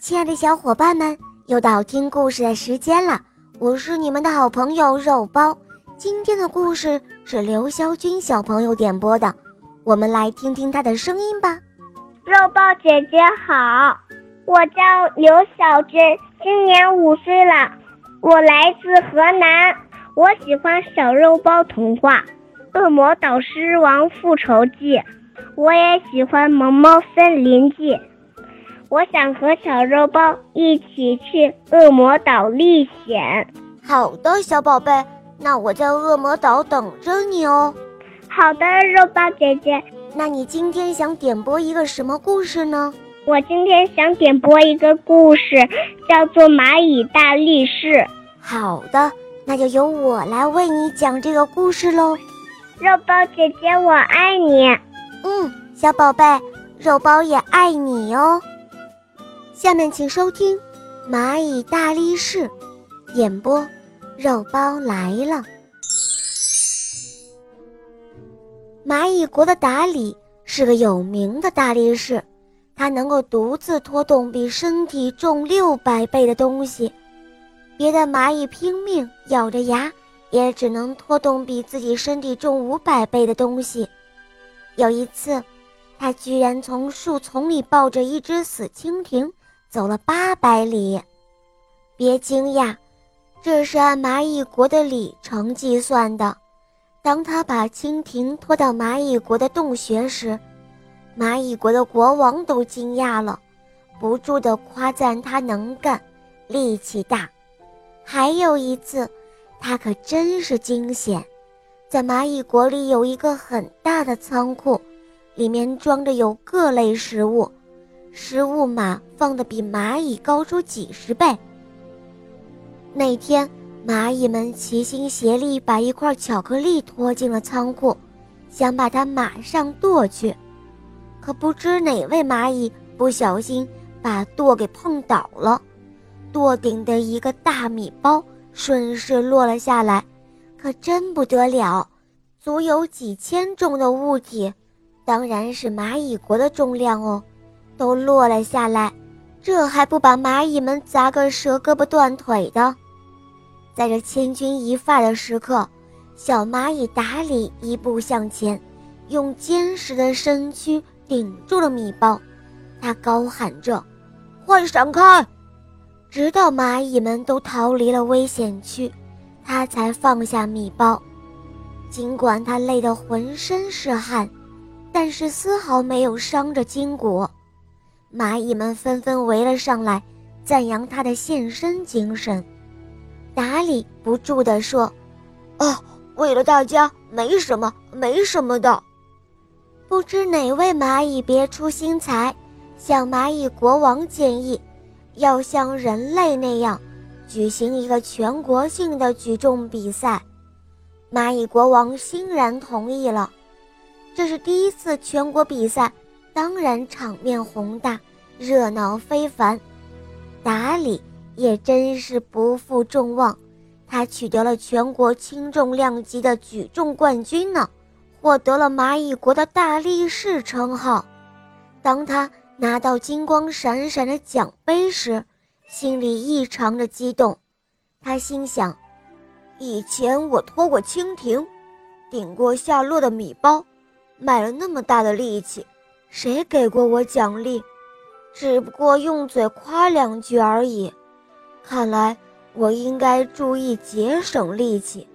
亲爱的小伙伴们，又到听故事的时间了。我是你们的好朋友肉包。今天的故事是刘潇军小朋友点播的，我们来听听他的声音吧。肉包姐姐好，我叫刘小军，今年五岁了，我来自河南。我喜欢《小肉包童话》《恶魔导师王复仇记》，我也喜欢《萌猫森林记》。我想和小肉包一起去恶魔岛历险。好的，小宝贝，那我在恶魔岛等着你哦。好的，肉包姐姐。那你今天想点播一个什么故事呢？我今天想点播一个故事，叫做《蚂蚁大力士》。好的，那就由我来为你讲这个故事喽。肉包姐姐，我爱你。嗯，小宝贝，肉包也爱你哦。下面请收听《蚂蚁大力士》，演播，肉包来了。蚂蚁国的达里是个有名的大力士，他能够独自拖动比身体重六百倍的东西，别的蚂蚁拼命咬着牙，也只能拖动比自己身体重五百倍的东西。有一次，他居然从树丛里抱着一只死蜻蜓。走了八百里，别惊讶，这是按蚂蚁国的里程计算的。当他把蜻蜓拖到蚂蚁国的洞穴时，蚂蚁国的国王都惊讶了，不住地夸赞他能干、力气大。还有一次，他可真是惊险，在蚂蚁国里有一个很大的仓库，里面装着有各类食物。食物码放的比蚂蚁高出几十倍。那天，蚂蚁们齐心协力把一块巧克力拖进了仓库，想把它马上剁去。可不知哪位蚂蚁不小心把剁给碰倒了，剁顶的一个大米包顺势落了下来。可真不得了，足有几千重的物体，当然是蚂蚁国的重量哦。都落了下来，这还不把蚂蚁们砸个折胳膊断腿的？在这千钧一发的时刻，小蚂蚁达里一步向前，用坚实的身躯顶住了米包。他高喊着：“快闪开！”直到蚂蚁们都逃离了危险区，他才放下米包。尽管他累得浑身是汗，但是丝毫没有伤着筋骨。蚂蚁们纷纷围了上来，赞扬他的献身精神。达里不住地说：“哦，为了大家，没什么，没什么的。”不知哪位蚂蚁别出心裁，向蚂蚁国王建议，要像人类那样，举行一个全国性的举重比赛。蚂蚁国王欣然同意了。这是第一次全国比赛。当然，场面宏大，热闹非凡。达里也真是不负众望，他取得了全国轻重量级的举重冠军呢，获得了蚂蚁国的大力士称号。当他拿到金光闪闪的奖杯时，心里异常的激动。他心想：以前我拖过蜻蜓，顶过下落的米包，卖了那么大的力气。谁给过我奖励？只不过用嘴夸两句而已。看来我应该注意节省力气，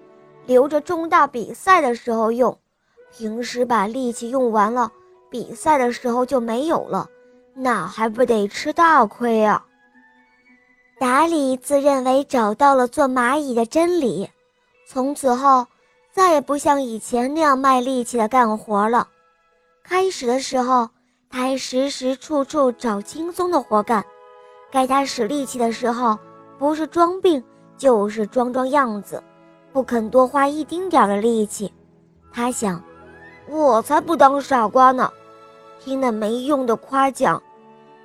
留着重大比赛的时候用。平时把力气用完了，比赛的时候就没有了，那还不得吃大亏啊！达里自认为找到了做蚂蚁的真理，从此后再也不像以前那样卖力气的干活了。开始的时候，他还时时处处找轻松的活干；该他使力气的时候，不是装病就是装装样子，不肯多花一丁点的力气。他想，我才不当傻瓜呢！听那没用的夸奖，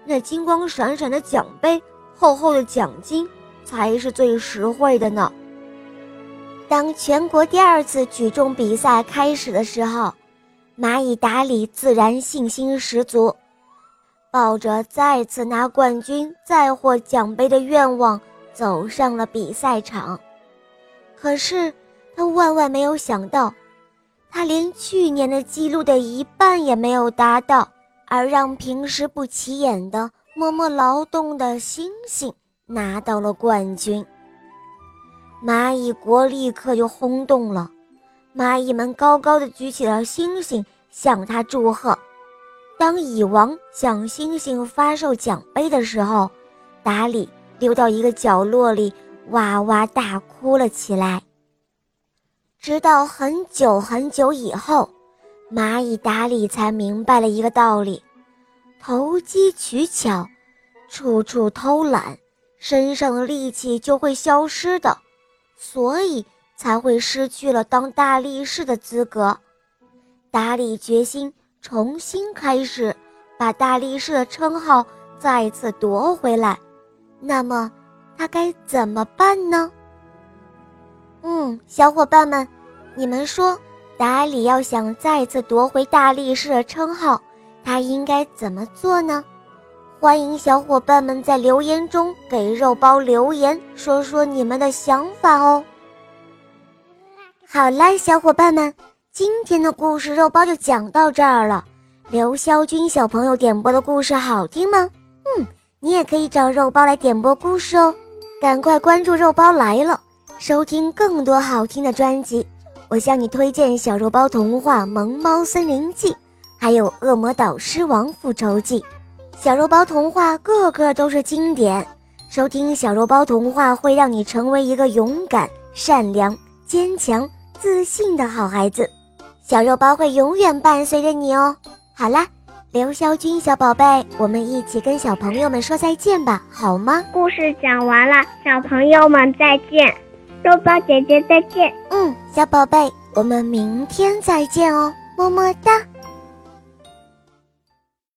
那金光闪闪的奖杯、厚厚的奖金才是最实惠的呢。当全国第二次举重比赛开始的时候。蚂蚁达里自然信心十足，抱着再次拿冠军、再获奖杯的愿望，走上了比赛场。可是，他万万没有想到，他连去年的记录的一半也没有达到，而让平时不起眼的、默默劳动的星星拿到了冠军。蚂蚁国立刻就轰动了，蚂蚁们高高的举起了星星，向他祝贺。当蚁王向星星发售奖杯的时候，达里溜到一个角落里，哇哇大哭了起来。直到很久很久以后，蚂蚁达里才明白了一个道理：投机取巧、处处偷懒，身上的力气就会消失的，所以才会失去了当大力士的资格。达里决心。重新开始，把大力士的称号再次夺回来。那么，他该怎么办呢？嗯，小伙伴们，你们说，达里要想再次夺回大力士的称号，他应该怎么做呢？欢迎小伙伴们在留言中给肉包留言，说说你们的想法哦。好啦，小伙伴们。今天的故事肉包就讲到这儿了。刘潇军小朋友点播的故事好听吗？嗯，你也可以找肉包来点播故事哦。赶快关注肉包来了，收听更多好听的专辑。我向你推荐小肉包童话《萌猫森林记》，还有《恶魔导师王复仇记》。小肉包童话个个都是经典，收听小肉包童话会让你成为一个勇敢、善良、坚强、自信的好孩子。小肉包会永远伴随着你哦。好啦，刘霄军小宝贝，我们一起跟小朋友们说再见吧，好吗？故事讲完了，小朋友们再见，肉包姐姐再见。嗯，小宝贝，我们明天再见哦，么么哒。